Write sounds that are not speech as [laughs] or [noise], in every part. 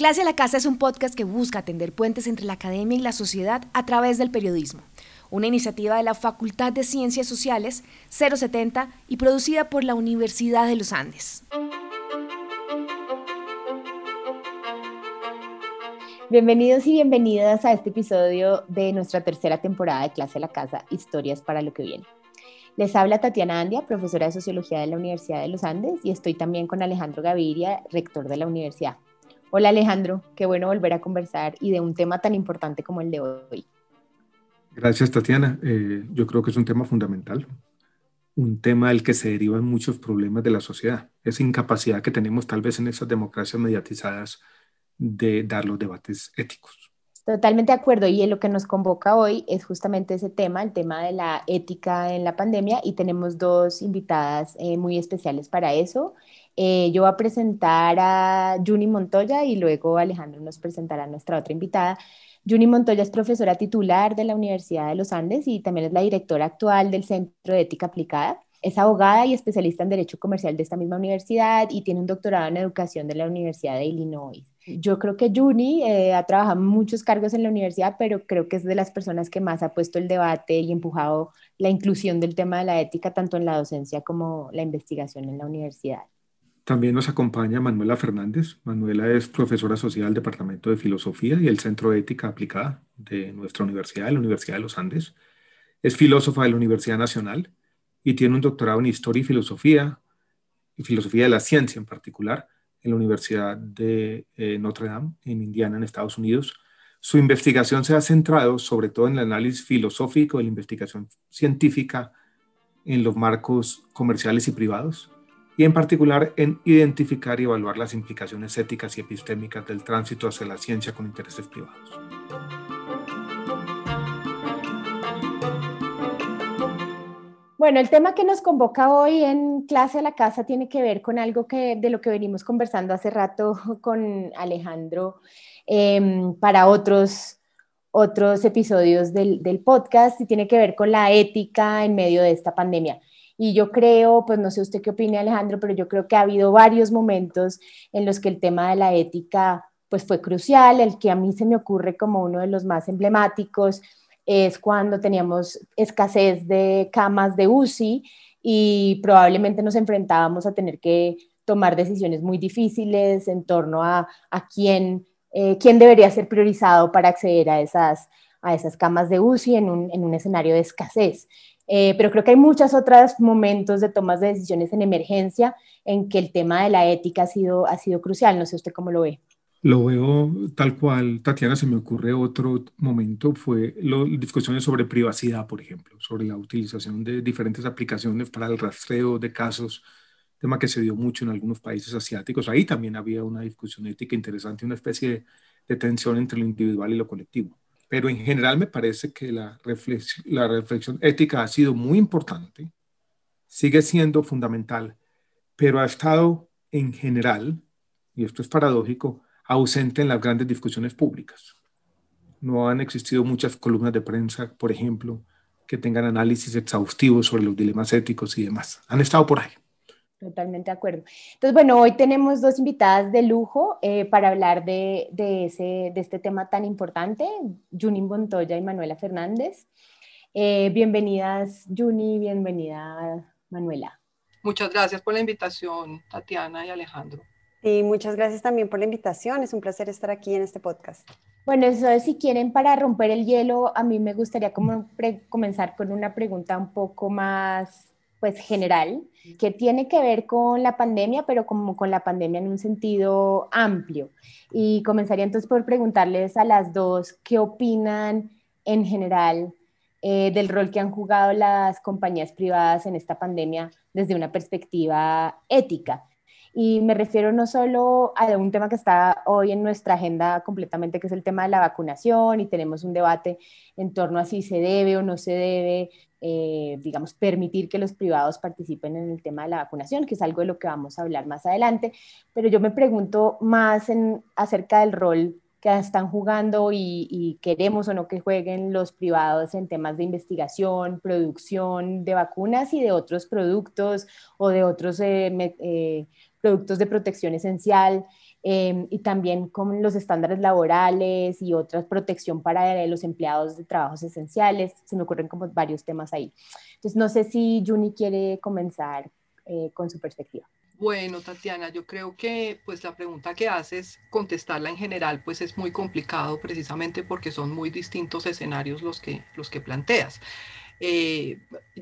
Clase a la Casa es un podcast que busca tender puentes entre la academia y la sociedad a través del periodismo, una iniciativa de la Facultad de Ciencias Sociales 070 y producida por la Universidad de los Andes. Bienvenidos y bienvenidas a este episodio de nuestra tercera temporada de Clase a la Casa, Historias para lo que viene. Les habla Tatiana Andia, profesora de Sociología de la Universidad de los Andes, y estoy también con Alejandro Gaviria, rector de la universidad. Hola Alejandro, qué bueno volver a conversar y de un tema tan importante como el de hoy. Gracias Tatiana, eh, yo creo que es un tema fundamental, un tema del que se derivan muchos problemas de la sociedad, esa incapacidad que tenemos tal vez en esas democracias mediatizadas de dar los debates éticos. Totalmente de acuerdo. Y lo que nos convoca hoy es justamente ese tema, el tema de la ética en la pandemia. Y tenemos dos invitadas eh, muy especiales para eso. Eh, yo voy a presentar a Juni Montoya y luego Alejandro nos presentará a nuestra otra invitada. Juni Montoya es profesora titular de la Universidad de los Andes y también es la directora actual del Centro de Ética Aplicada. Es abogada y especialista en Derecho Comercial de esta misma universidad y tiene un doctorado en Educación de la Universidad de Illinois. Yo creo que Juni eh, ha trabajado muchos cargos en la universidad, pero creo que es de las personas que más ha puesto el debate y empujado la inclusión del tema de la ética tanto en la docencia como la investigación en la universidad. También nos acompaña Manuela Fernández. Manuela es profesora asociada del Departamento de Filosofía y el Centro de Ética Aplicada de nuestra universidad, la Universidad de los Andes. Es filósofa de la Universidad Nacional y tiene un doctorado en Historia y Filosofía, y Filosofía de la Ciencia en particular, en la Universidad de eh, Notre Dame, en Indiana, en Estados Unidos. Su investigación se ha centrado sobre todo en el análisis filosófico de la investigación científica en los marcos comerciales y privados, y en particular en identificar y evaluar las implicaciones éticas y epistémicas del tránsito hacia la ciencia con intereses privados. Bueno, el tema que nos convoca hoy en clase a la casa tiene que ver con algo que, de lo que venimos conversando hace rato [laughs] con Alejandro em, para otros, otros episodios del, del, podcast y tiene que ver con la ética en medio de esta pandemia. Y yo creo, pues no sé usted qué opina Alejandro, pero yo creo que ha habido varios momentos en los que el tema de la ética pues fue crucial, el que a mí se me ocurre como uno de los más emblemáticos es cuando teníamos escasez de camas de UCI y probablemente nos enfrentábamos a tener que tomar decisiones muy difíciles en torno a, a quién, eh, quién debería ser priorizado para acceder a esas, a esas camas de UCI en un, en un escenario de escasez. Eh, pero creo que hay muchos otros momentos de tomas de decisiones en emergencia en que el tema de la ética ha sido, ha sido crucial. No sé usted cómo lo ve. Lo veo tal cual, Tatiana, se me ocurre otro momento, fue las discusiones sobre privacidad, por ejemplo, sobre la utilización de diferentes aplicaciones para el rastreo de casos, tema que se dio mucho en algunos países asiáticos. Ahí también había una discusión ética interesante, una especie de, tensión entre lo individual y lo colectivo. Pero en general me parece que la reflexión, ética ha sido muy importante, sigue siendo fundamental, pero ha estado en general, y esto es paradójico, ausente en las grandes discusiones públicas. No han existido muchas columnas de prensa, por ejemplo, que tengan análisis exhaustivos sobre los dilemas éticos y demás. Han estado por ahí. Totalmente de acuerdo. Entonces, bueno, hoy tenemos dos invitadas de lujo eh, para hablar de, de, ese, de este tema tan importante, Juni Montoya y Manuela Fernández. Eh, bienvenidas, Juni, bienvenida, Manuela. Muchas gracias por la invitación, Tatiana y Alejandro. Y muchas gracias también por la invitación. Es un placer estar aquí en este podcast. Bueno, eso si quieren para romper el hielo, a mí me gustaría como comenzar con una pregunta un poco más pues general, que tiene que ver con la pandemia, pero como con la pandemia en un sentido amplio. Y comenzaría entonces por preguntarles a las dos qué opinan en general eh, del rol que han jugado las compañías privadas en esta pandemia desde una perspectiva ética. Y me refiero no solo a un tema que está hoy en nuestra agenda completamente, que es el tema de la vacunación, y tenemos un debate en torno a si se debe o no se debe, eh, digamos, permitir que los privados participen en el tema de la vacunación, que es algo de lo que vamos a hablar más adelante. Pero yo me pregunto más acerca del rol que están jugando y, queremos o no que jueguen los privados en temas de investigación, producción de vacunas y de otros productos o de otros eh, eh, productos de protección esencial em, y también con los estándares laborales y otras protección para los empleados de trabajos esenciales. Se me ocurren como varios temas ahí. Entonces, no sé si Juni quiere comenzar eh, con su perspectiva. Bueno, Tatiana, yo creo que pues la pregunta que haces, contestarla en general, pues es muy complicado precisamente porque son muy distintos escenarios los que, los que planteas. Eh,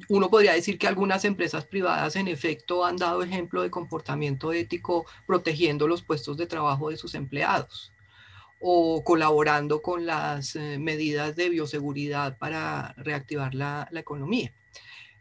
uno podría decir que algunas empresas privadas en efecto han dado ejemplo de comportamiento ético protegiendo los puestos de trabajo de sus empleados o colaborando con las eh, medidas de bioseguridad para reactivar la, la economía.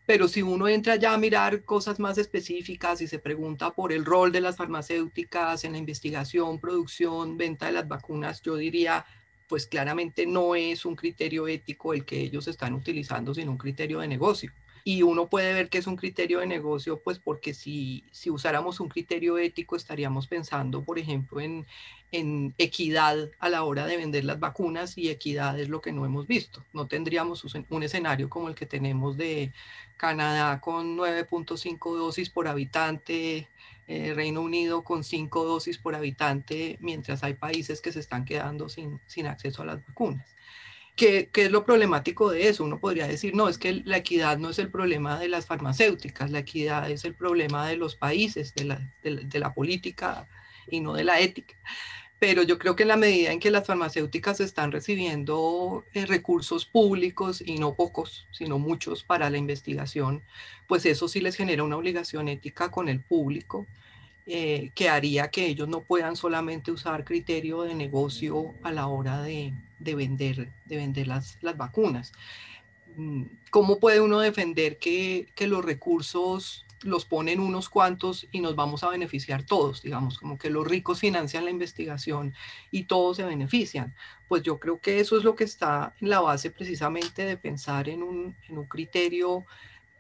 Pero si uno entra ya a mirar cosas más específicas y se pregunta por el rol de las farmacéuticas en la investigación, producción, venta de las vacunas, yo diría, pues claramente no es un criterio ético el que ellos están utilizando, sino un criterio de negocio. Y uno puede ver que es un criterio de negocio, pues porque si, si usáramos un criterio ético estaríamos pensando, por ejemplo, en, en equidad a la hora de vender las vacunas y equidad es lo que no hemos visto. No tendríamos un escenario como el que tenemos de Canadá con 9.5 dosis por habitante, eh, Reino Unido con 5 dosis por habitante, mientras hay países que se están quedando sin, sin acceso a las vacunas. ¿Qué, ¿Qué, es lo problemático de eso? Uno podría decir, no, es que la equidad no es el problema de las farmacéuticas, la equidad es el problema de los países, de de la política y no de la ética pero yo creo que en la medida en que las farmacéuticas están recibiendo eh, recursos públicos y no pocos, sino muchos para la investigación, pues eso sí les genera una obligación ética con el público eh, que haría que ellos no puedan solamente usar criterio de negocio a la hora de, de vender, de vender las, las, vacunas. Mm, ¿Cómo puede uno defender que, que los recursos los ponen unos cuantos y nos vamos a beneficiar todos, digamos, como que los ricos financian la investigación y todos se benefician. Pues yo creo que eso es lo que está en la base precisamente de pensar en un, en un criterio,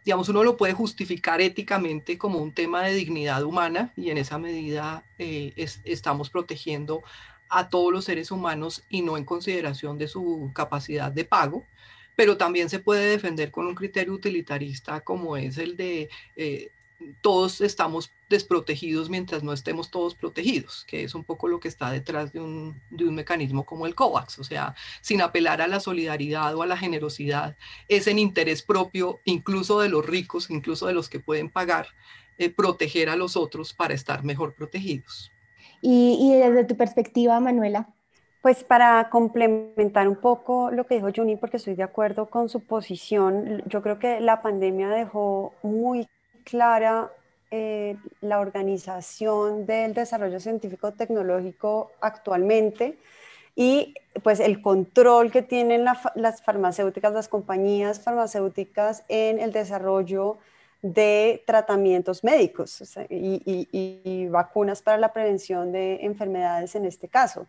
digamos, uno lo puede justificar éticamente como un tema de dignidad humana y en esa medida eh, estamos protegiendo a todos los seres humanos y no en consideración de su capacidad de pago pero también se puede defender con un criterio utilitarista como es el de eh, todos estamos desprotegidos mientras no estemos todos protegidos, que es un poco lo que está detrás de un, de un, mecanismo como el COVAX, o sea, sin apelar a la solidaridad o a la generosidad, es en interés propio, incluso de los ricos, incluso de los que pueden pagar, eh, proteger a los otros para estar mejor protegidos. Y, y desde tu perspectiva, Manuela, pues para complementar un poco lo que dijo Juni, porque estoy de acuerdo con su posición, yo creo que la pandemia dejó muy clara eh, la organización del desarrollo científico-tecnológico actualmente y pues el control que tienen las farmacéuticas, las compañías farmacéuticas en el desarrollo de tratamientos médicos y, vacunas para la prevención de enfermedades en este caso.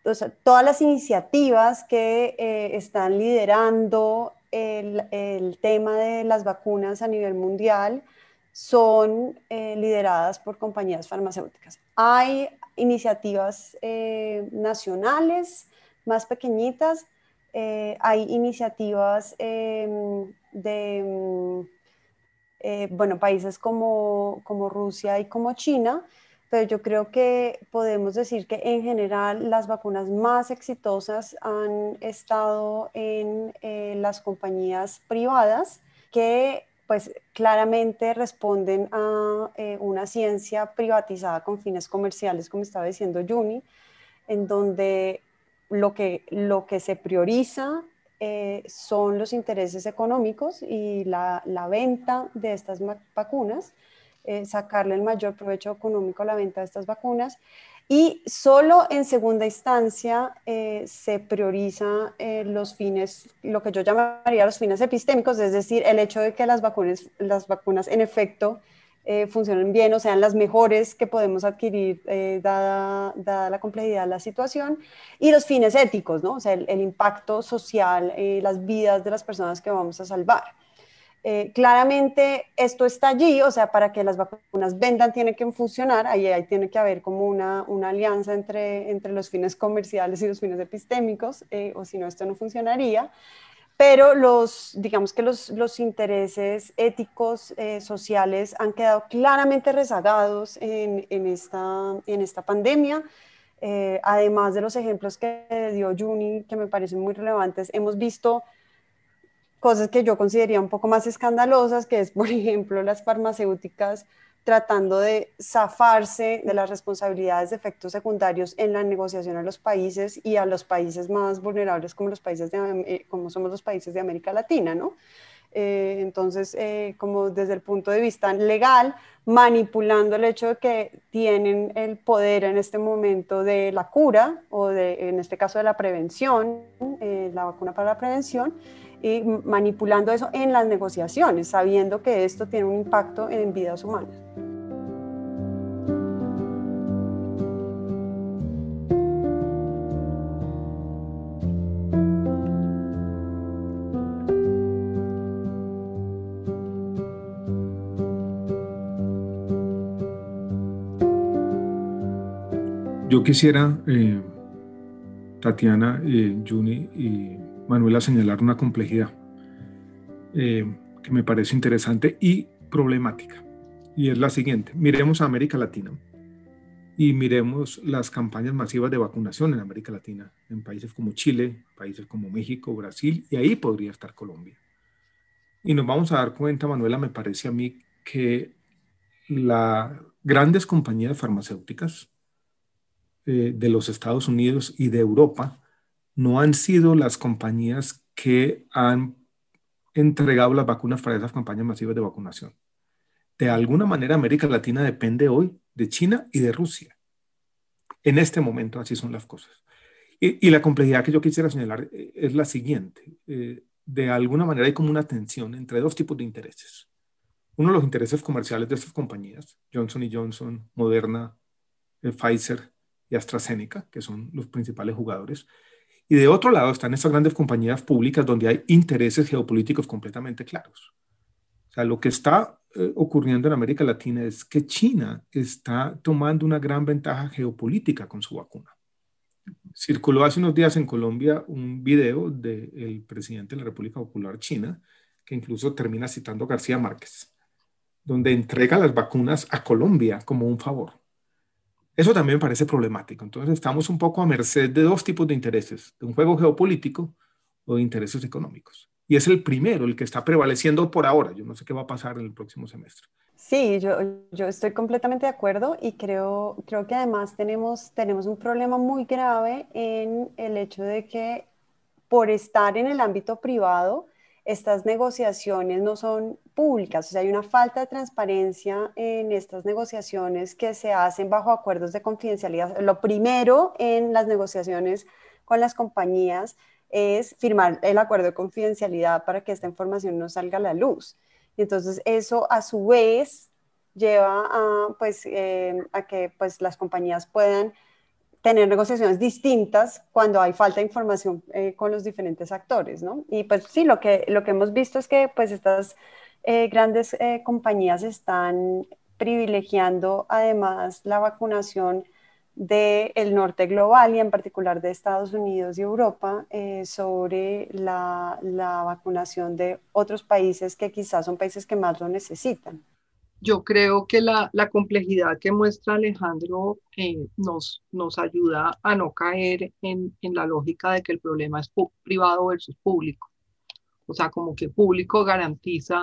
Entonces, todas las iniciativas que eh, están liderando el, tema de las vacunas a nivel mundial son eh, lideradas por compañías farmacéuticas. Hay iniciativas eh, nacionales más pequeñitas, hay iniciativas em, de mm, bueno, países como, como Rusia y como China, pero yo creo que podemos decir que en general las vacunas más exitosas han estado en eh, las compañías privadas que pues claramente responden a eh, una ciencia privatizada con fines comerciales, como estaba diciendo Juni, en donde lo que, lo que se prioriza eh, son los intereses económicos y la, la venta de estas vacunas eh, sacarle el mayor provecho económico a la venta de estas vacunas. Y solo en segunda instancia eh, se prioriza eh, los fines, lo que yo llamaría los fines epistémicos, es decir, el hecho de que las vacunas, las vacunas en efecto funcionen bien o sean las mejores que podemos adquirir dada, dada, la complejidad de la situación, y los fines éticos, ¿no? o sea, el, el impacto social, las vidas de las personas que vamos a salvar. Eh, claramente esto está allí, o sea, para que las vacunas vendan tiene que funcionar, ahí, ahí tiene que haber como una, una, alianza entre, entre los fines comerciales y los fines epistémicos, eh, o si no, esto no funcionaría. Pero los, digamos que los, los intereses éticos, eh, sociales han quedado claramente rezagados en, en, esta, en esta pandemia. Además de los ejemplos que dio Juni, que me parecen muy relevantes, hemos visto cosas que yo consideraría un poco más escandalosas, que es, [laughs] por ejemplo, las farmacéuticas tratando de zafarse de las responsabilidades de efectos secundarios en la negociación a los países y a los países más vulnerables como, los países de, eh, como somos los países de América Latina, ¿no? Eh, entonces, eh, como desde el punto de vista legal, manipulando el hecho de que tienen el poder en este momento de la cura o de, en este caso, de la prevención, la vacuna para la prevención, y manipulando eso en las negociaciones, sabiendo que esto tiene un impacto en vidas humanas. Yo quisiera, eh, Tatiana, eh, Juni y Manuela señalar una complejidad eh, que me parece interesante y problemática. Y es la siguiente. Miremos a América Latina y miremos las campañas masivas de vacunación en América Latina, en países como Chile, países como México, Brasil, y ahí podría estar Colombia. Y nos vamos a dar cuenta, Manuela, me parece a mí que las grandes compañías farmacéuticas eh, de los Estados Unidos y de Europa no han sido las compañías que han entregado las vacunas para esas campañas masivas de vacunación. De alguna manera, América Latina depende hoy de China y de Rusia. En este momento, así son las cosas. Y, la complejidad que yo quisiera señalar eh, es la siguiente. Eh, de alguna manera hay como una tensión entre dos tipos de intereses. Uno, los intereses comerciales de estas compañías, Johnson Johnson, Moderna, eh, Pfizer y AstraZeneca, que son los principales jugadores, y de otro lado están estas grandes compañías públicas donde hay intereses geopolíticos completamente claros. O sea, lo que está eh, ocurriendo en América Latina es que China está tomando una gran ventaja geopolítica con su vacuna. Circuló hace unos días en Colombia un video del presidente de la República Popular China, que incluso termina citando a García Márquez, donde entrega las vacunas a Colombia como un favor. Eso también me parece problemático. Entonces estamos un poco a merced de dos tipos de intereses, de un juego geopolítico o de intereses económicos. Y es el primero, el que está prevaleciendo por ahora. Yo no sé qué va a pasar en el próximo semestre. Sí, yo, yo estoy completamente de acuerdo y creo, creo que además tenemos, tenemos un problema muy grave en el hecho de que por estar en el ámbito privado, estas negociaciones no son públicas, o sea, hay una falta de transparencia en estas negociaciones que se hacen bajo acuerdos de confidencialidad. Lo primero en las negociaciones con las compañías es firmar el acuerdo de confidencialidad para que esta información no salga a la luz. Y entonces eso a su vez lleva a, pues, eh, a que pues, las compañías puedan tener negociaciones distintas cuando hay falta de información eh, con los diferentes actores, ¿no? Y pues sí, lo que, lo que hemos visto es que pues estas eh, grandes eh, compañías están privilegiando además la vacunación del norte global y en particular de Estados Unidos y Europa sobre la, la vacunación de otros países que quizás son países que más lo necesitan yo creo que la, complejidad que muestra Alejandro eh, nos, nos ayuda a no caer en, la lógica de que el problema es privado versus público. O sea, como que público garantiza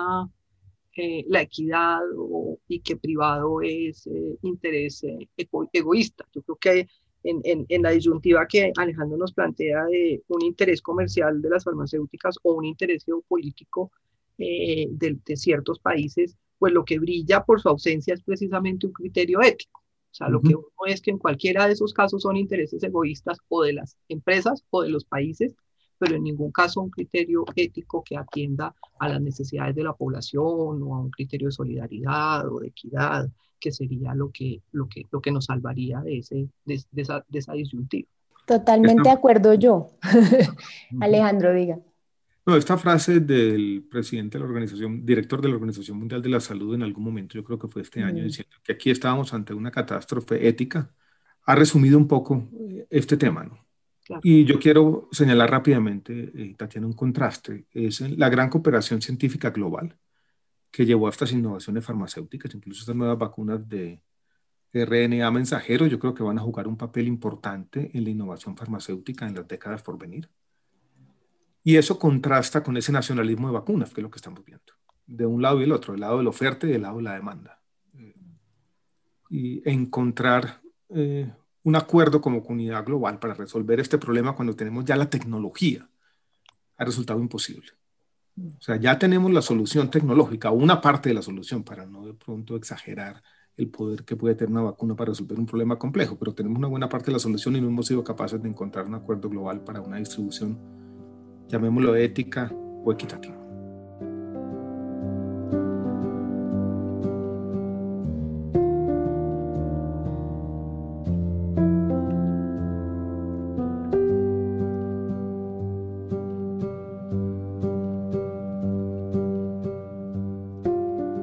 eh, la equidad y que privado es eh, interés egoísta. Yo creo que en, la disyuntiva que Alejandro nos plantea de un interés comercial de las farmacéuticas o un interés geopolítico de, de ciertos países, pues lo que brilla por su ausencia es precisamente un criterio ético. O sea, lo que uno es que en cualquiera de esos casos son intereses egoístas o de las empresas o de los países, pero en ningún caso un criterio ético que atienda a las necesidades de la población o a un criterio de solidaridad o de equidad, que sería lo que, lo que, lo que nos salvaría de, ese, de, esa, de esa disyuntiva. Totalmente de acuerdo yo. [laughs] Alejandro, diga. No, esta frase del presidente de la organización, director de la Organización Mundial de la Salud en algún momento, yo creo que fue este año, diciendo que aquí estábamos ante una catástrofe ética, ha resumido un poco eh, este tema, ¿no? Y yo quiero señalar rápidamente, eh, Tatiana, un contraste, es la gran cooperación científica global que llevó a estas innovaciones farmacéuticas, incluso estas nuevas vacunas de, RNA mensajero, yo creo que van a jugar un papel importante en la innovación farmacéutica en las décadas por venir. Y eso contrasta con ese nacionalismo de vacunas, que es lo que estamos viendo, de un lado y el otro, el lado de la oferta y el lado de la demanda. Y encontrar eh, un acuerdo como comunidad global para resolver este problema cuando tenemos ya la tecnología ha resultado imposible. O sea, ya tenemos la solución tecnológica, una parte de la solución, para no de pronto exagerar el poder que puede tener una vacuna para resolver un problema complejo, pero tenemos una buena parte de la solución y no hemos sido capaces de encontrar un acuerdo global para una distribución, llamémoslo ética o equitativa.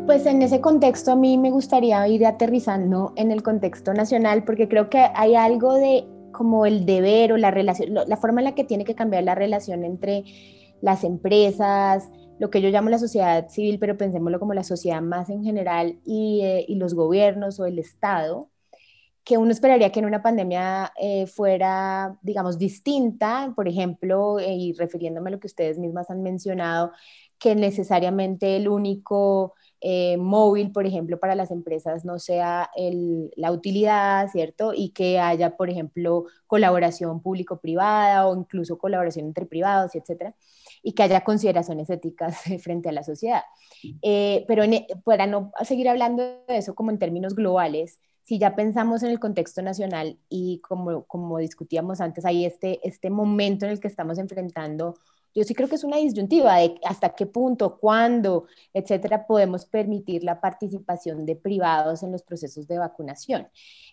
Pues en ese contexto a mí me gustaría ir aterrizando en el contexto nacional porque creo que hay algo de como el deber o la relación, la forma en la que tiene que cambiar la relación entre las empresas, lo que yo llamo la sociedad civil, pero pensémoslo como la sociedad más en general y, eh, los gobiernos o el Estado, que uno esperaría que en una pandemia eh, fuera, digamos, distinta, por ejemplo, eh, y refiriéndome a lo que ustedes mismas han mencionado, que necesariamente el único eh, móvil, por ejemplo, para las empresas no sea la utilidad, ¿cierto? Y que haya, por ejemplo, colaboración público-privada o incluso colaboración entre privados, etcétera, y que haya consideraciones éticas [laughs] frente a la sociedad. Eh, pero e, para no seguir hablando de eso como en términos globales, si ya pensamos en el contexto nacional y como, como discutíamos antes, hay este, este momento en el que estamos enfrentando yo sí creo que es una disyuntiva de hasta qué punto, cuándo, etcétera, podemos permitir la participación de privados en los procesos de vacunación.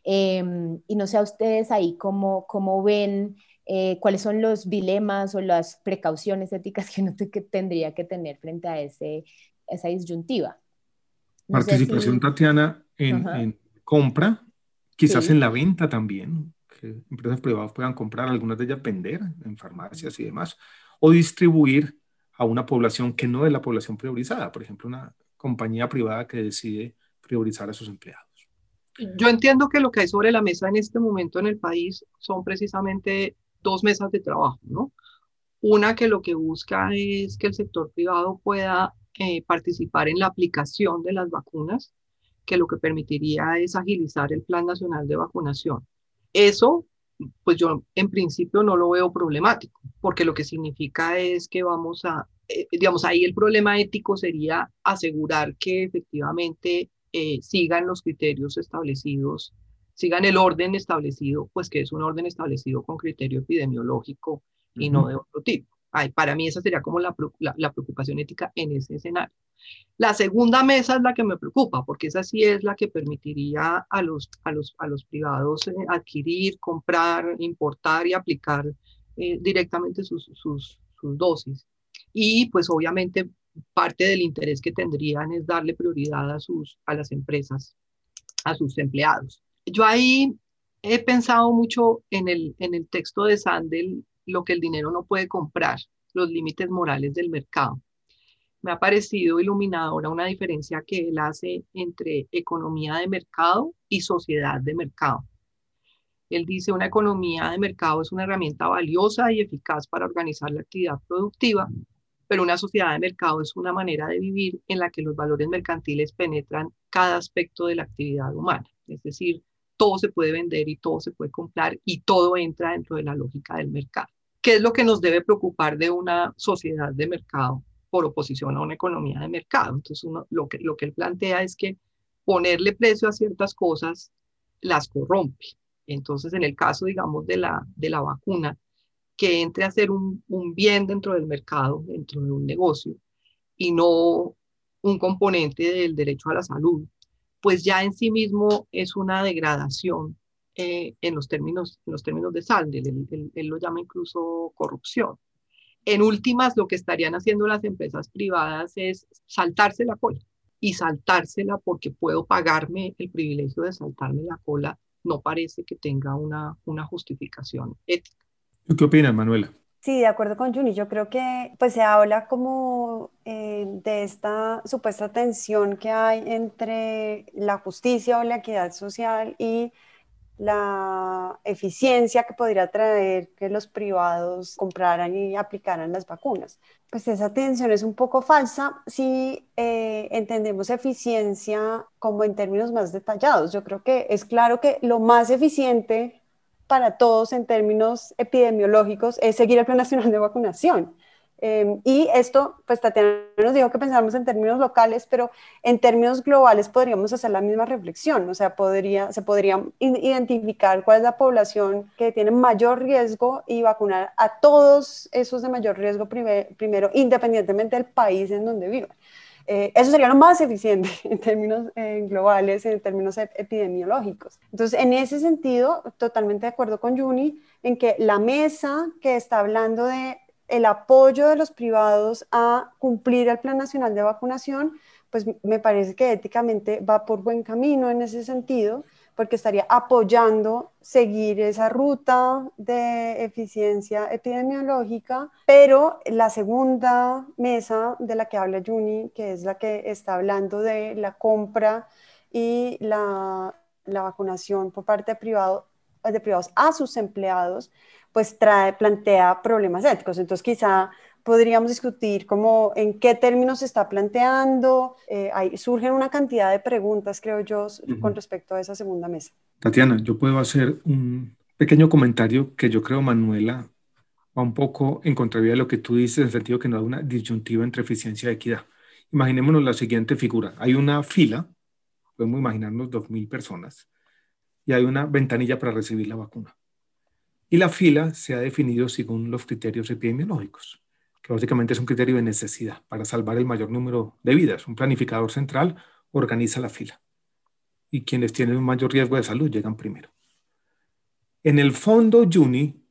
Em, y no sé a ustedes ahí cómo, cómo ven eh, cuáles son los dilemas o las precauciones éticas que [laughs] uno que tendría que tener frente a ese, esa disyuntiva. Participación, Tatiana, en, compra, quizás en la venta también, que empresas privadas puedan comprar, algunas de ellas vender en farmacias y demás o distribuir a una población que no es la población priorizada, por ejemplo, una compañía privada que decide priorizar a sus empleados. Yo entiendo que lo que hay sobre la mesa en este momento en el país son precisamente dos mesas de trabajo, ¿no? Una que lo que busca es que el sector privado pueda eh, participar en la aplicación de las vacunas, que lo que permitiría es agilizar el Plan Nacional de Vacunación. Eso pues yo en principio no lo veo problemático, porque lo que significa es que vamos a, eh, digamos, ahí el problema ético sería asegurar que efectivamente eh, sigan los criterios establecidos, sigan el orden establecido, pues que es un orden establecido con criterio epidemiológico y no de otro tipo. Ay, para mí esa sería como la, la, preocupación ética en ese escenario. La segunda mesa es la que me preocupa, porque esa sí es la que permitiría a los, a los, a los privados eh, adquirir, comprar, importar y aplicar eh, directamente sus, sus, sus dosis. Y pues obviamente parte del interés que tendrían es darle prioridad a, sus, a las empresas, a sus empleados. Yo ahí he pensado mucho en el, en el texto de Sandel lo que el dinero no puede comprar, los límites morales del mercado. Me ha parecido iluminadora una diferencia que él hace entre economía de mercado y sociedad de mercado. Él dice, una economía de mercado es una herramienta valiosa y eficaz para organizar la actividad productiva, pero una sociedad de mercado es una manera de vivir en la que los valores mercantiles penetran cada aspecto de la actividad humana. Es decir, todo se puede vender y todo se puede comprar y todo entra dentro de la lógica del mercado. ¿Qué es lo que nos debe preocupar de una sociedad de mercado por oposición a una economía de mercado? Entonces, lo, que, lo que él plantea es que ponerle precio a ciertas cosas las corrompe. Entonces, en el caso, digamos, de la, de la vacuna, que entre a ser un, un bien dentro del mercado, dentro de un negocio, y no un componente del derecho a la salud, pues ya en sí mismo es una degradación eh, en, los términos, en los términos de saldo, él, lo llama incluso corrupción. En últimas, lo que estarían haciendo las empresas privadas es saltarse la cola y saltársela porque puedo pagarme el privilegio de saltarme la cola, no parece que tenga una, una justificación ética. ¿Tú qué opinas, Manuela? Sí, de acuerdo con Juni. Yo creo que pues se habla como eh, de esta supuesta tensión que hay entre la justicia o la equidad social y la eficiencia que podría traer que los privados compraran y aplicaran las vacunas. Pues esa tensión es un poco falsa si eh, entendemos eficiencia como en términos más detallados. Yo creo que es claro que lo más eficiente para todos en términos epidemiológicos es seguir el Plan Nacional de Vacunación. Em, y esto, pues Tatiana nos dijo que pensamos en términos locales, pero en términos globales podríamos hacer la misma reflexión, o sea, podría, se podría identificar cuál es la población que tiene mayor riesgo y vacunar a todos esos de mayor riesgo primero, independientemente del país en donde vivan. Eh, eso sería lo más eficiente [laughs] en términos eh, globales, en términos epidemiológicos. Entonces, en ese sentido, totalmente de acuerdo con Juni en que la mesa que está hablando de el apoyo de los privados a cumplir el Plan Nacional de Vacunación, pues me parece que éticamente va por buen camino en ese sentido porque estaría apoyando seguir esa ruta de eficiencia epidemiológica, pero la segunda mesa de la que habla Juni, que es la que está hablando de la compra y la, la vacunación por parte de, privado, de privados a sus empleados, pues plantea problemas éticos. Entonces quizá podríamos discutir como en qué términos se está planteando. Eh, surgen una cantidad de preguntas, creo yo, con respecto a esa segunda mesa. Tatiana, yo puedo hacer un pequeño comentario que yo creo, Manuela, va un poco en contravía de lo que tú dices, en el sentido que no hay una disyuntiva entre eficiencia y equidad. Imaginémonos la siguiente figura. Hay una fila, podemos imaginarnos 2.000 personas, y hay una ventanilla para recibir la vacuna. Y la fila se ha definido según los criterios epidemiológicos que básicamente es un criterio de necesidad para salvar el mayor número de vidas. Un planificador central organiza la fila y quienes tienen un mayor riesgo de salud llegan primero. En el fondo Juni,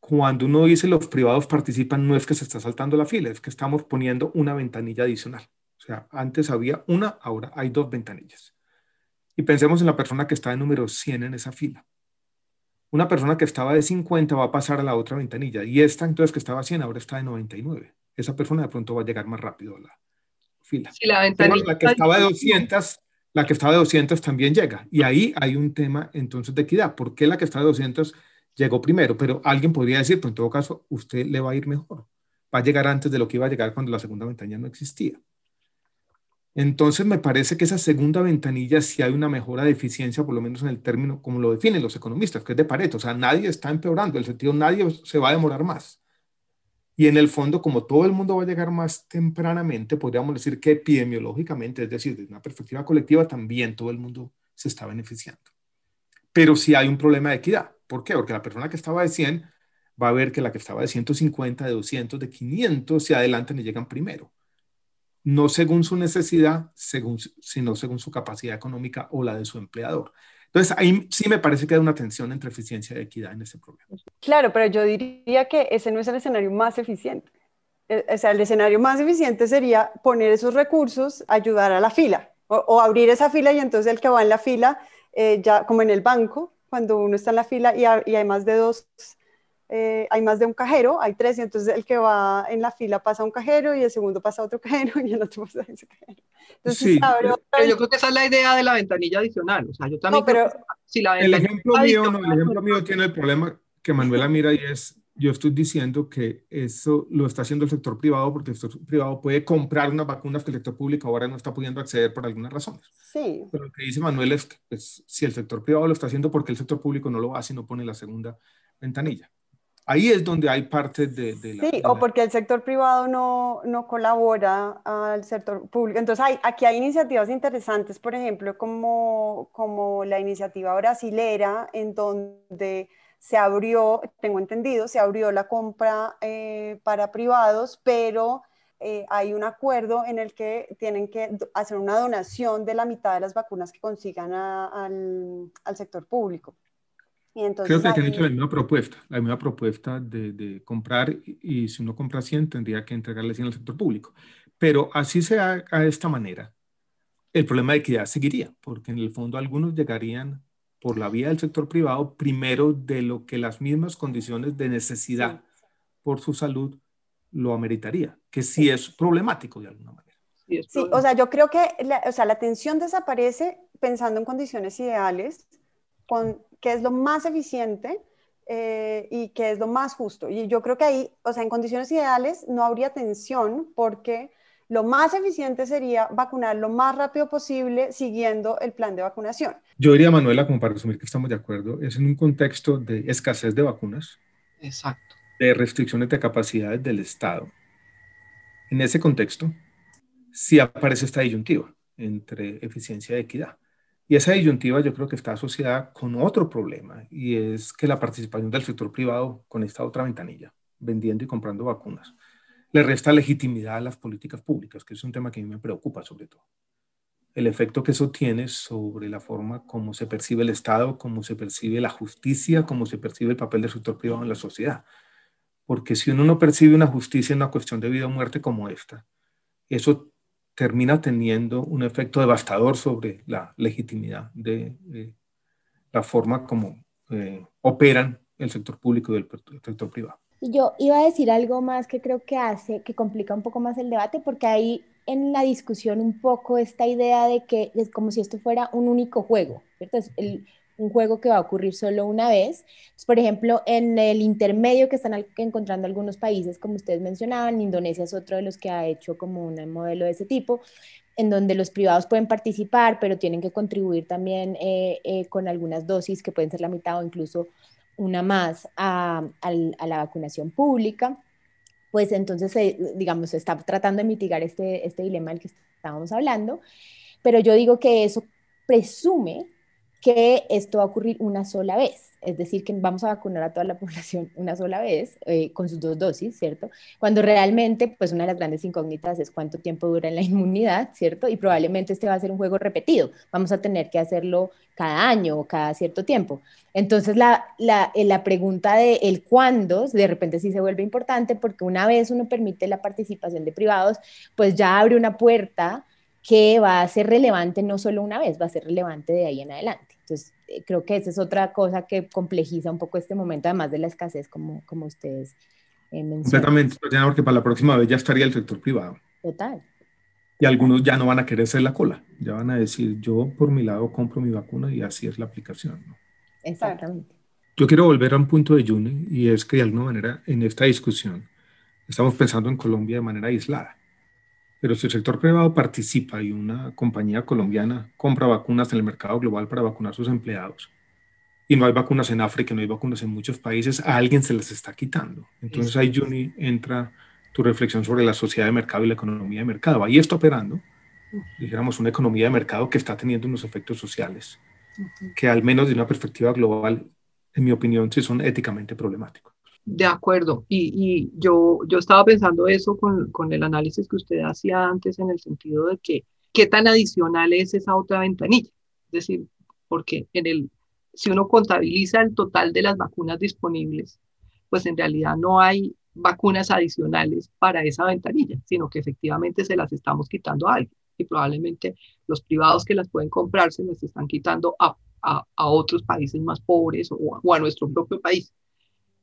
cuando uno dice los privados participan, no es que se está saltando la fila, es que estamos poniendo una ventanilla adicional. O sea, antes había una, ahora hay dos ventanillas. Y pensemos en la persona que está en número 100 en esa fila una persona que estaba de 50 va a pasar a la otra ventanilla y esta entonces que estaba 100 ahora está de 99. Esa persona de pronto va a llegar más rápido a la fila. la, ventanilla la que estaba de 200, la que estaba de 200 también llega. Y ahí hay un tema entonces de equidad. ¿Por qué la que está de 200 llegó primero? Pero alguien podría decir, pues en todo caso, usted le va a ir mejor. Va a llegar antes de lo que iba a llegar cuando la segunda ventanilla no existía. Entonces me parece que esa segunda ventanilla sí hay una mejora de eficiencia, por lo menos en el término como lo definen los economistas, que es de Pareto. O sea, nadie está empeorando, en el sentido nadie se va a demorar más. Y en el fondo, como todo el mundo va a llegar más tempranamente, podríamos decir que epidemiológicamente, es decir, desde una perspectiva colectiva, también todo el mundo se está beneficiando. Pero sí hay un problema de equidad. ¿Por qué? Porque la persona que estaba de 100 va a ver que la que estaba de 150, de 200, de 500 se adelantan y llegan primero no según su necesidad, sino según su capacidad económica o la de su empleador. Entonces, ahí sí me parece que hay una tensión entre eficiencia y equidad en ese problema. Claro, pero yo diría que ese no es el escenario más eficiente. Eh, o sea, el escenario más eficiente sería poner esos recursos, ayudar a la fila, o, abrir esa fila y entonces el que va en la fila, eh, ya como en el banco, cuando uno está en la fila y, y hay más de dos eh, hay más de un cajero, hay tres, y entonces el que va en la fila pasa a un cajero y el segundo pasa a otro cajero [laughs] y el otro pasa a ese cajero. Entonces, sí, pero, yo creo que esa es la idea de la ventanilla adicional. O sea, yo también pero, si la el ejemplo mío, no, el ejemplo mío tiene el problema que Manuela mira y es, yo estoy diciendo que eso lo está haciendo el sector privado porque el sector privado puede comprar unas vacunas que el sector público ahora no está pudiendo acceder por algunas razones. Sí. Pero lo que dice Manuel es que pues, si el sector privado lo está haciendo porque el sector público no lo hace y no pone la segunda ventanilla. Ahí es donde hay parte de, la... Sí, o porque el sector privado no, no, colabora al sector público. Entonces, hay, aquí hay iniciativas interesantes, por ejemplo, como, como la iniciativa brasilera, en donde se abrió, tengo entendido, se abrió la compra eh, para privados, pero eh, hay un acuerdo en el que tienen que hacer una donación de la mitad de las vacunas que consigan al, al sector público. Creo que han hecho la misma propuesta, la misma propuesta de, de, comprar y si uno compra 100 tendría que entregarle 100 al sector público. Pero así sea de esta manera, el problema de equidad seguiría, porque en el fondo algunos llegarían por la vía del sector privado primero de lo que las mismas condiciones de necesidad por su salud lo ameritaría, que sí es problemático de alguna manera. Sí, o sea, yo creo que la, o sea, la tensión desaparece pensando en condiciones ideales, con qué es lo más eficiente eh, y qué es lo más justo. Y yo creo que ahí, o sea, en condiciones ideales no habría tensión porque lo más eficiente sería vacunar lo más rápido posible siguiendo el plan de vacunación. Yo diría, Manuela, como para resumir que estamos de acuerdo, es en un contexto de escasez de vacunas. Exacto. De restricciones de capacidades del Estado. En ese contexto, sí aparece esta disyuntiva entre eficiencia y equidad. Y esa disyuntiva yo creo que está asociada con otro problema, y es que la participación del sector privado con esta otra ventanilla, vendiendo y comprando vacunas, le resta legitimidad a las políticas públicas, que es un tema que a mí me preocupa sobre todo. El efecto que eso tiene sobre la forma como se percibe el Estado, cómo se percibe la justicia, cómo se percibe el papel del sector privado en la sociedad. Porque si uno no percibe una justicia en una cuestión de vida o muerte como esta, eso termina teniendo un efecto devastador sobre la legitimidad de, la forma como eh, operan el sector público y el sector privado. Yo iba a decir algo más que creo que hace, que complica un poco más el debate, porque hay en la discusión un poco esta idea de que es como si esto fuera un único juego, ¿cierto? Un juego que va a ocurrir solo una vez. por ejemplo, en el intermedio que están encontrando algunos países, como ustedes mencionaban, Indonesia es otro de los que ha hecho como un modelo de ese tipo, en donde los privados pueden participar, pero tienen que contribuir también eh, eh, con algunas dosis que pueden ser la mitad o incluso una más a, la vacunación pública. Pues entonces, eh, digamos, se está tratando de mitigar este, este dilema del que estábamos hablando, pero yo digo que eso presume que esto va a ocurrir una sola vez, es decir, que vamos a vacunar a toda la [laughs] población una sola vez eh, con sus dos dosis, ¿cierto? Cuando realmente, pues una de las grandes incógnitas es cuánto tiempo dura la [laughs] inmunidad, ¿cierto? Y probablemente este va a ser un juego repetido, vamos a tener que hacerlo cada año o cada cierto tiempo. Entonces, la, la, eh, la pregunta de el cuándo, de repente sí se vuelve importante porque una vez uno permite la participación de privados, pues ya abre una puerta que va a ser relevante no solo una vez, va a ser relevante de ahí en adelante. Entonces, eh, creo que esa es otra cosa que complejiza un poco este momento, además de la escasez, como, como ustedes eh, mencionan. Completamente, porque para la próxima vez ya estaría el sector privado. Total. Y algunos ya no van a querer hacer la cola, ya van a decir, yo por mi lado compro mi vacuna y así es la aplicación. Exactamente. Yo quiero volver a un punto de Juni y es que de alguna manera en esta discusión estamos pensando en Colombia de manera aislada. Pero si el sector privado participa y una compañía colombiana compra vacunas en el mercado global para vacunar a sus empleados, y no hay vacunas en África, no hay vacunas en muchos países, a alguien se las está quitando. Entonces ahí, Juni, entra tu reflexión sobre la sociedad de mercado y la economía de mercado. Ahí está operando, dijéramos, una economía de mercado que está teniendo unos efectos sociales que al menos de una perspectiva global, en mi opinión, sí son éticamente problemáticos. De acuerdo, y, yo, yo estaba pensando eso con, con, el análisis que usted hacía antes en el sentido de que qué tan adicional es esa otra ventanilla. Es decir, porque en el, si uno contabiliza el total de las vacunas disponibles, pues en realidad no hay vacunas adicionales para esa ventanilla, sino que efectivamente se las estamos quitando a alguien y probablemente los privados que las pueden comprar se las están quitando a, a, a otros países más pobres o a nuestro propio país.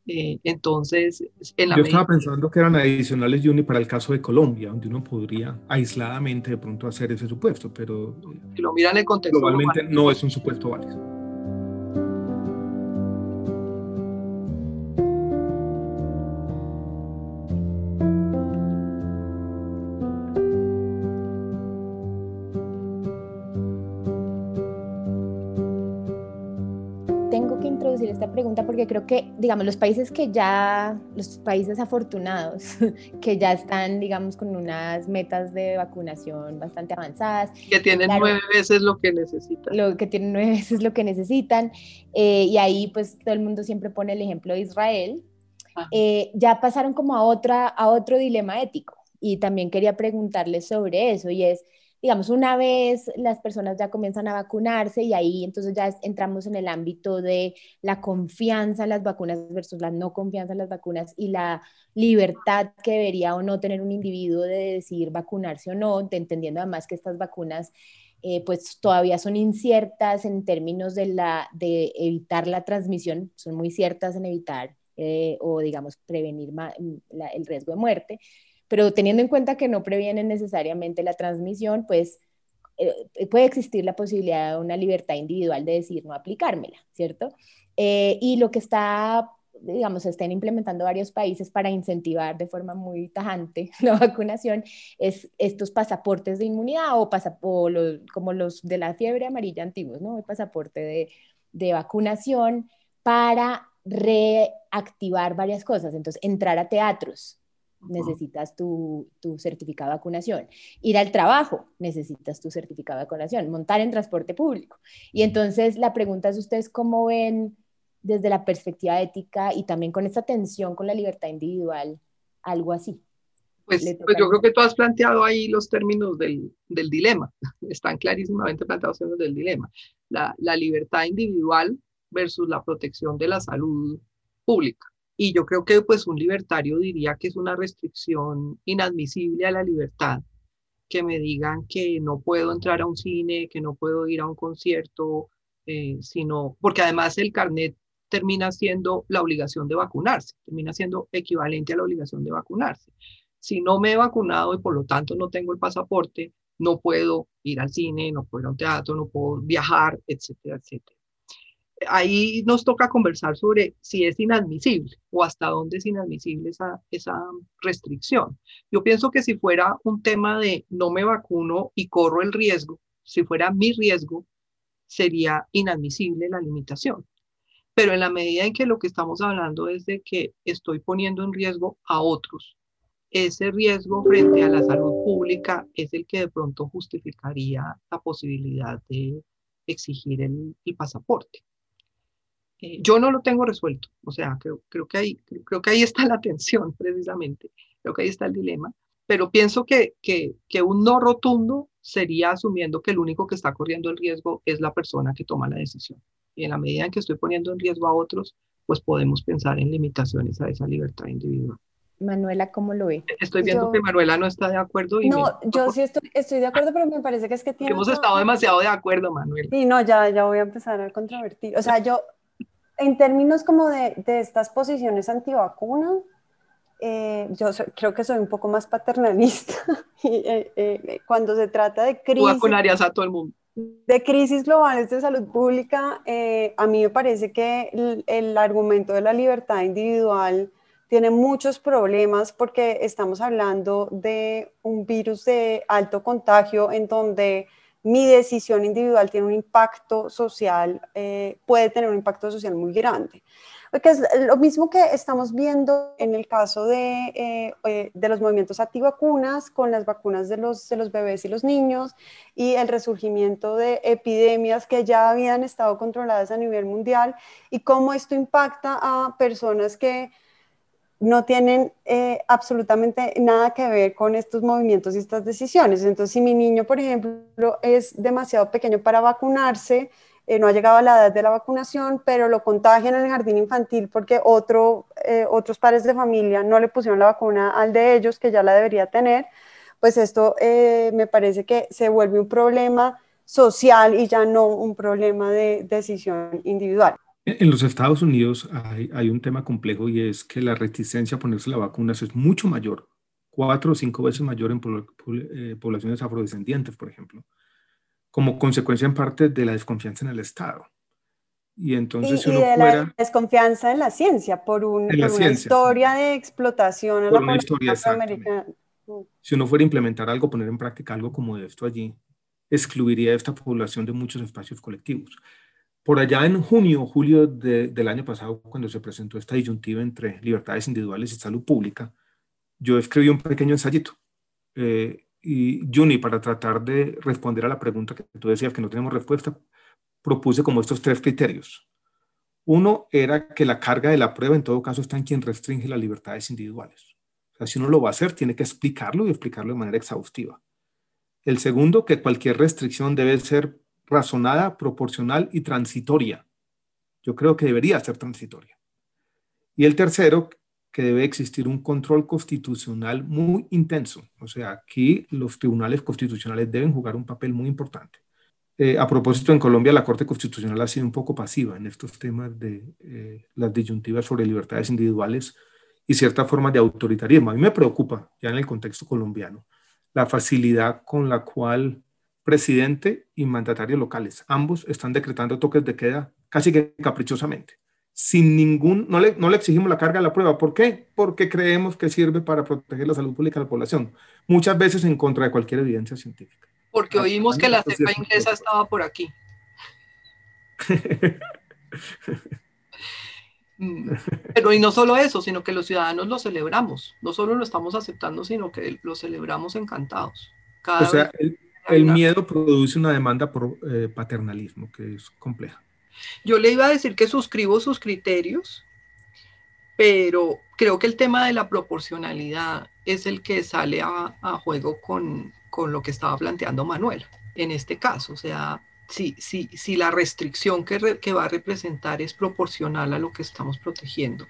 Eh, entonces, en la Yo estaba pensando que eran adicionales, Juni, para el caso de Colombia, donde uno podría aisladamente de pronto hacer ese supuesto, pero... Si lo miran en el contexto... Globalmente no es un supuesto válido. Creo que, digamos, los países que ya, los países afortunados, [laughs] que ya están, digamos, con unas metas de vacunación bastante avanzadas. Que tienen nueve veces lo que necesitan. Lo que tienen nueve [laughs] veces lo que necesitan. Eh, y ahí, pues, todo el mundo siempre pone el ejemplo de Israel. Eh, ya pasaron como a, otra, a otro dilema ético. Y también quería preguntarles sobre eso, y es, digamos, una vez las personas ya comienzan a vacunarse y ahí entonces ya entramos en el ámbito de la confianza en las vacunas versus la no confianza en las vacunas y la libertad que debería o no tener un individuo de decidir vacunarse o no, entendiendo además que estas vacunas eh, pues todavía son inciertas en términos de, la, evitar la transmisión, son muy ciertas en evitar eh, o, digamos, prevenir el riesgo de muerte. Pero teniendo en cuenta que no previenen necesariamente la transmisión, pues eh, puede existir la posibilidad de una libertad individual de decir no aplicármela, ¿cierto? Eh, y lo que está, digamos, se están implementando varios países para incentivar de forma muy tajante [laughs] la vacunación, es estos pasaportes de inmunidad o, como los de la fiebre amarilla antiguos, ¿no? El pasaporte de, de vacunación para reactivar varias cosas. Entonces, entrar a teatros, necesitas tu, certificado de vacunación. Ir al trabajo, necesitas tu certificado de vacunación. Montar en transporte público. Y entonces la pregunta es, ¿ustedes cómo ven desde la perspectiva ética y también con esta tensión con la libertad individual algo así? Pues, pues yo creo que tú has planteado ahí los términos del, dilema. [laughs] Están clarísimamente planteados en del dilema. La, la libertad individual versus la protección de la salud pública. Y yo creo que pues un libertario diría que es una restricción inadmisible a la libertad, que me digan que no puedo entrar a un cine, que no puedo ir a un concierto, eh, sino, porque además el carnet termina siendo la obligación de vacunarse, termina siendo equivalente a la obligación de vacunarse. Si no me he vacunado y por lo tanto no tengo el pasaporte, no puedo ir al cine, no puedo ir a un teatro, no puedo viajar, etcétera, etcétera ahí nos toca conversar sobre si es inadmisible o hasta dónde es inadmisible esa, esa restricción. Yo pienso que si fuera un tema de no me vacuno y corro el riesgo, si fuera mi riesgo, sería inadmisible la limitación. Pero en la medida en que lo que estamos hablando es de que estoy poniendo en riesgo a otros, ese riesgo frente a la salud pública es el que de pronto justificaría la posibilidad de exigir el, el pasaporte. Eh, yo no lo tengo resuelto, o sea, creo, creo, que ahí, creo, que ahí está la tensión [laughs] precisamente, creo que ahí está el dilema, pero pienso que, que, que un no rotundo sería asumiendo que el único que está corriendo el riesgo es la persona que toma la decisión. Y en la medida en que estoy poniendo en riesgo a otros, pues podemos pensar en limitaciones a esa libertad individual. Manuela, ¿cómo lo ve? Estoy viendo que Manuela no está de acuerdo. Y no, yo sí estoy, estoy, de acuerdo, pero me parece que es que tiene... Hemos estado demasiado de acuerdo, Manuela. Sí, no, ya, ya voy a empezar a controvertir. O sea, yo en términos como de, de estas posiciones antivacunas, eh, yo creo que soy un poco más paternalista [laughs] eh, eh, cuando se trata de crisis. vacunarías a todo el mundo. De crisis globales de salud pública, a mí me parece que el, el, argumento de la libertad individual tiene muchos problemas porque estamos hablando de un virus de alto contagio en donde mi decisión individual tiene un impacto social, eh, puede tener un impacto social muy grande. Porque es lo mismo que estamos viendo en el caso de, eh, eh, de los movimientos antivacunas con las vacunas de los, de los bebés y los niños y el resurgimiento de epidemias que ya habían estado controladas a nivel mundial y cómo esto impacta a personas que no tienen eh, absolutamente nada que ver con estos movimientos y estas decisiones. Entonces, si mi niño, por ejemplo, es demasiado pequeño para vacunarse, eh, no ha llegado a la edad de la vacunación, pero lo contagian en el jardín infantil porque otro, eh, otros padres de familia no le pusieron la vacuna al de ellos, que ya la debería tener, pues esto me parece que se vuelve un problema social y ya no un problema de decisión individual. En los Estados Unidos hay, un tema complejo y es que la resistencia a ponerse la vacuna es mucho mayor, cuatro o cinco veces mayor en eh, poblaciones afrodescendientes, por ejemplo, como consecuencia en parte de la desconfianza en el Estado. Y entonces si uno de la desconfianza en la ciencia por, una historia de explotación a la una historia Si uno fuera a implementar algo, poner en práctica algo como esto allí, excluiría a esta población de muchos espacios colectivos. Por allá en junio, julio del año pasado, cuando se presentó esta disyuntiva entre libertades individuales y salud pública, yo escribí un pequeño ensayito. Eh, y Juni, para tratar de responder a la pregunta que tú decías que no tenemos respuesta, propuse como estos tres criterios. Uno era que la carga de la prueba en todo caso está en quien restringe las libertades individuales. O sea, si uno lo va a hacer, tiene que explicarlo y explicarlo de manera exhaustiva. El segundo, que cualquier restricción debe ser razonada, proporcional y transitoria. Yo creo que debería ser transitoria. Y el tercero, que debe existir un control constitucional muy intenso. O sea, aquí los tribunales constitucionales deben jugar un papel muy importante. Eh, a propósito, en Colombia la Corte Constitucional ha sido un poco pasiva en estos temas de eh, las disyuntivas sobre libertades individuales y cierta forma de autoritarismo. A mí me preocupa, ya en el contexto colombiano, la facilidad con la cual presidente y mandatarios locales, ambos están decretando toques de queda casi que caprichosamente, sin ningún, no le, no le exigimos la carga de la prueba. ¿Por qué? Porque creemos que sirve para proteger la salud pública de la población, muchas veces en contra de cualquier evidencia científica. Porque oímos que la cepa inglesa estaba por aquí. [laughs] Pero y no solo eso, sino que los ciudadanos lo celebramos. No solo lo estamos aceptando, sino que lo celebramos encantados. o sea, el, miedo produce una demanda por eh, paternalismo que es compleja. Yo le iba a decir que suscribo sus criterios, pero creo que el tema de la proporcionalidad es el que sale a, a juego con, con lo que estaba planteando Manuel en este caso. O sea, si, si, si la restricción que, que, va a representar es proporcional a lo que estamos protegiendo,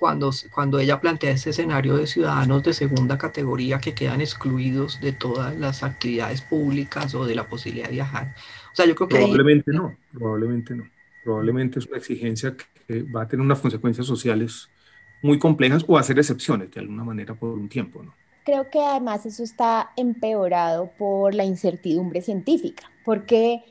cuando, cuando ella plantea ese escenario de ciudadanos de segunda categoría que quedan excluidos de todas las actividades públicas o de la posibilidad de viajar. O sea, yo creo que... Probablemente no, probablemente no. Probablemente es una exigencia que va a tener unas consecuencias sociales muy complejas o hacer excepciones de alguna manera por un tiempo, ¿no? creo que además eso está empeorado por la incertidumbre científica, porque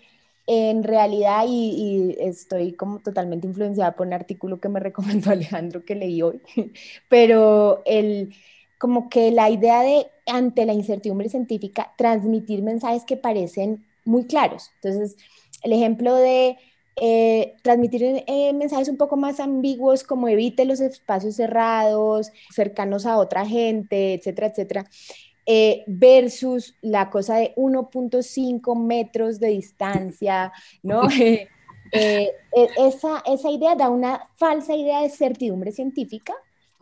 en realidad, y, estoy como totalmente influenciada por un artículo que me [laughs] recomendó Alejandro que leí hoy, [laughs] pero el, como que la idea de, ante la incertidumbre científica, transmitir mensajes que parecen muy claros. Entonces, el ejemplo de eh, transmitir eh, mensajes un poco más ambiguos como evite los espacios cerrados, cercanos a otra gente, etcétera, etcétera, eh, versus la cosa de 1.5 metros de distancia, ¿no? [laughs] E, esa, esa idea da una falsa idea de certidumbre científica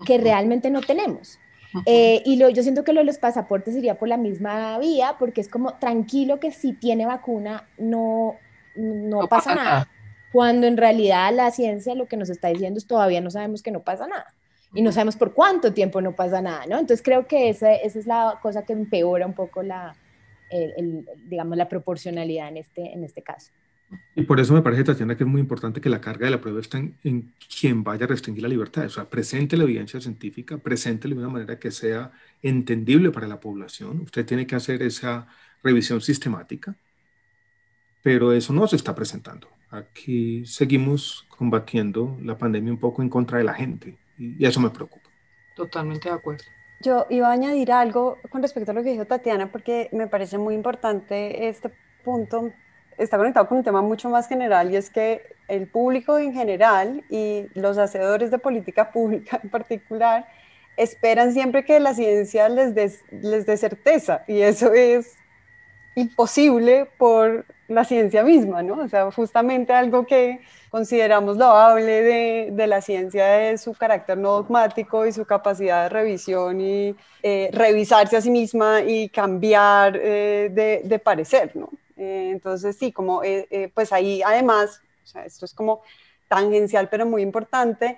que realmente no tenemos. y lo, yo siento que lo de los pasaportes sería por la misma vía, porque es como tranquilo que si tiene vacuna no, no, pasa, nada. Cuando en realidad la ciencia lo que nos está diciendo es todavía no sabemos que no pasa nada y no sabemos por cuánto tiempo no pasa nada, ¿no? Entonces creo que esa, esa es la cosa que empeora un poco la, digamos, la proporcionalidad en este, en este caso. Y por eso me parece, Tatiana, que es muy importante que la carga de la prueba esté en, en quien vaya a restringir la libertad. O sea, presente la evidencia científica, presente de una manera que sea entendible para la población. Usted tiene que hacer esa revisión sistemática, pero eso no se está presentando aquí seguimos combatiendo la pandemia un poco en contra de la gente y, eso me preocupa. Totalmente de acuerdo. Yo iba a añadir algo con respecto a lo que dijo Tatiana porque me parece muy importante este punto. Está conectado con un tema mucho más general y es que el público en general y los hacedores de política [laughs] pública en particular esperan siempre que la ciencia les les dé certeza y eso es imposible por la ciencia misma, ¿no? O sea, justamente algo que consideramos loable de, la ciencia es su carácter no dogmático y su capacidad de revisión y eh, revisarse a sí misma y cambiar eh, de, de, parecer, ¿no? Eh, entonces, sí, como, pues ahí además, o sea, esto es como tangencial, pero muy importante,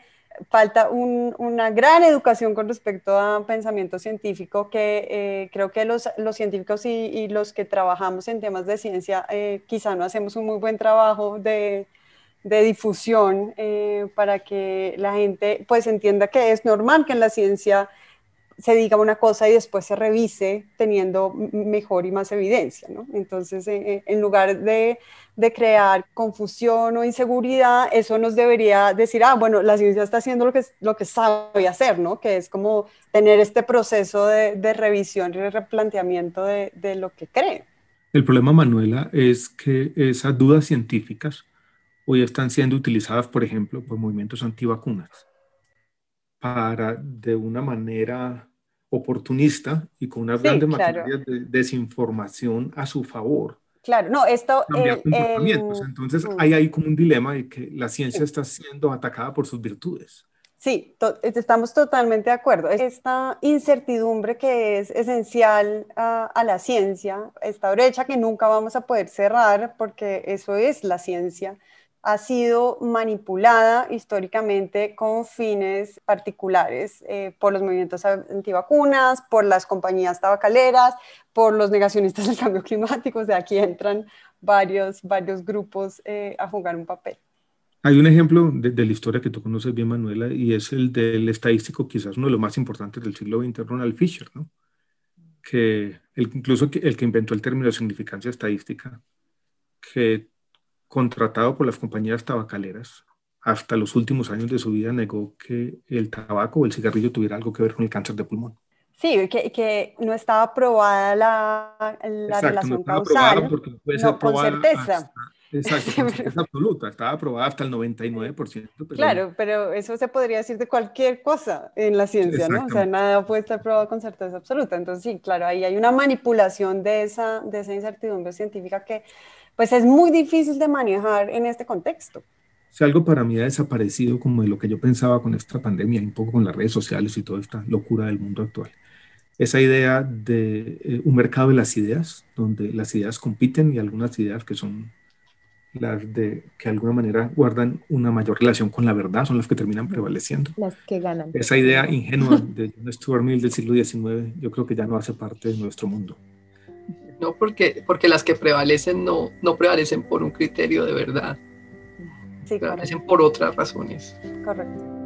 falta una gran educación con respecto a pensamiento científico que eh, creo que los, los científicos y, los que trabajamos en temas de ciencia eh, quizá no hacemos un muy buen trabajo de, de difusión eh, para que la gente pues entienda que es normal que en la ciencia se diga una cosa y después se revise teniendo mejor y más evidencia, ¿no? Entonces, en lugar de de crear confusión o inseguridad, eso nos debería decir, ah, bueno, la ciencia está haciendo lo que, lo que sabe hacer, ¿no? Que es como tener este proceso de, de revisión y replanteamiento de, de, lo que cree. El problema, Manuela, es que esas dudas científicas hoy están siendo utilizadas, por ejemplo, por movimientos antivacunas para, de una manera oportunista y con unas grandes de desinformación a su favor, Claro, no, esto... Cambiar comportamientos. Entonces mm. hay ahí como un dilema de que la ciencia está siendo atacada por sus virtudes. Sí, estamos totalmente de acuerdo. Esta incertidumbre que es esencial a, a, la ciencia, esta brecha que nunca vamos a poder cerrar porque eso es la ciencia, ha sido manipulada históricamente con fines particulares eh, por los movimientos antivacunas, por las compañías tabacaleras, por los negacionistas del cambio climático, o sea, aquí entran varios, varios grupos eh, a jugar un papel. Hay un ejemplo de, la historia que tú conoces bien, Manuela, y es el del estadístico, quizás uno de los más importantes del siglo XX, Ronald Fisher, ¿no? que incluso el que inventó el término de significancia estadística, que contratado por las compañías tabacaleras, hasta los últimos años de su vida negó que el tabaco o el cigarrillo tuviera algo que ver con el cáncer de pulmón. Sí, que, que no estaba aprobada la, la relación causal, no, con certeza. exacto, con certeza [laughs] absoluta, estaba aprobada hasta el 99%. claro, pero eso se podría decir de cualquier cosa en la ciencia, ¿no? O sea, nada puede estar probado con certeza absoluta. Entonces, sí, claro, ahí hay una manipulación de esa, de esa incertidumbre científica que pues es muy difícil de manejar en este contexto. Si algo para mí ha desaparecido como de lo que yo pensaba con esta pandemia, un poco con las redes sociales y toda esta locura del mundo actual esa idea de eh, un mercado de las ideas, donde las ideas compiten y algunas ideas que son las de que de alguna manera guardan una mayor relación con la verdad son las que terminan prevaleciendo. Las que ganan. Esa idea ingenua de Stuart Mill del siglo XIX, yo creo que ya no hace parte de nuestro mundo. No, porque, porque las que prevalecen no, no prevalecen por un criterio de verdad. Sí, prevalecen por otras razones. Correcto.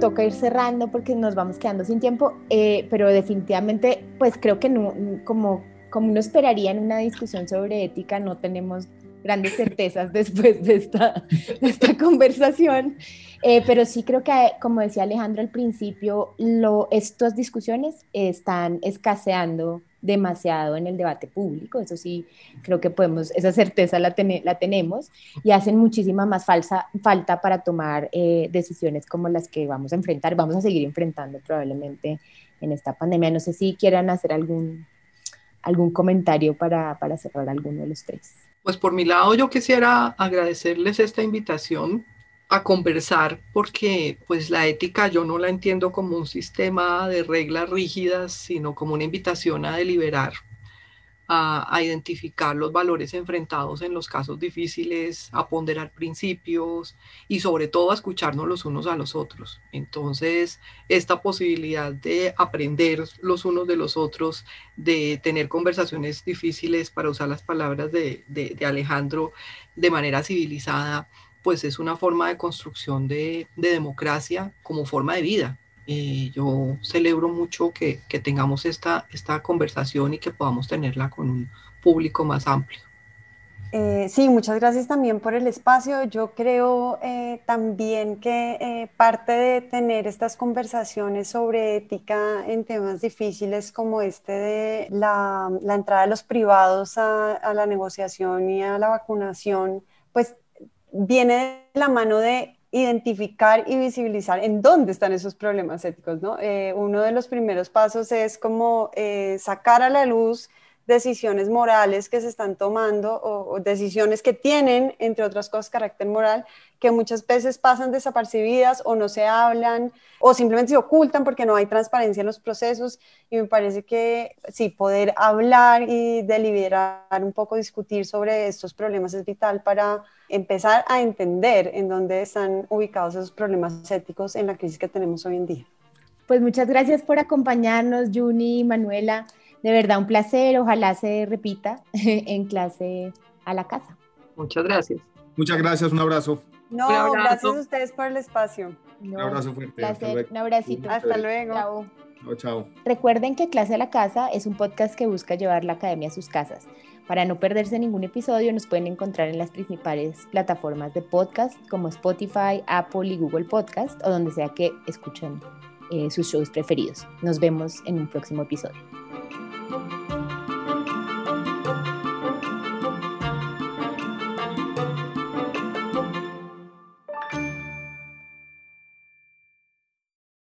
Toca ir cerrando porque nos vamos quedando sin tiempo, eh, pero definitivamente, pues creo que no, como, como uno esperaría en una discusión sobre ética, no tenemos grandes certezas después de esta, esta conversación, eh, pero sí creo que, como decía Alejandro al principio, lo, estas discusiones están escaseando demasiado en el debate público, eso sí, creo que podemos, esa certeza la, la tenemos y hacen muchísima más falsa, falta para tomar eh, decisiones como las que vamos a enfrentar, vamos a seguir enfrentando probablemente en esta pandemia. No sé si quieran hacer algún, algún comentario para, para cerrar alguno de los tres. Pues por mi lado yo quisiera agradecerles esta invitación a conversar porque pues la ética yo no la entiendo como un sistema de reglas rígidas, sino como una invitación a deliberar, a, identificar los valores enfrentados en los casos difíciles, a ponderar principios y sobre todo a escucharnos los unos a los otros. Entonces, esta posibilidad de aprender los unos de los otros, de tener conversaciones difíciles, para usar las palabras de, de Alejandro, de manera civilizada, pues es una forma de construcción de, democracia como forma de vida. Eh, yo celebro mucho que, tengamos esta, esta conversación y que podamos tenerla con un público más amplio. Eh, sí, muchas gracias también por el espacio. Yo creo eh, también que parte de tener estas conversaciones sobre ética en temas difíciles como este de la, entrada de los privados a, a, la negociación y a la vacunación, pues viene de la mano de identificar y visibilizar en dónde están esos problemas éticos, ¿no? Eh, uno de los primeros pasos es como eh, sacar a la luz decisiones morales que se están tomando o, decisiones que tienen, entre otras cosas, carácter moral, que muchas veces pasan desapercibidas o no se hablan o simplemente se ocultan porque no hay transparencia en los procesos. Y me parece que sí, poder hablar y deliberar un poco, discutir sobre estos problemas es vital para empezar a entender en dónde están ubicados esos problemas éticos en la crisis que tenemos hoy en día. Pues muchas gracias por acompañarnos, Juni y Manuela. De verdad, un placer. Ojalá se repita [laughs] en clase a la casa. Muchas gracias. Muchas gracias. Un abrazo. No, gracias a ustedes por el espacio. un abrazo fuerte. Placer, un abracito. Hasta luego. Chao. Chao, Recuerden que Clase a la Casa es un podcast que busca llevar la academia a sus casas. Para no perderse ningún episodio, nos pueden encontrar en las principales plataformas de podcast como Spotify, Apple y Google Podcast o donde sea que escuchen eh, sus shows preferidos. Nos vemos en un próximo episodio.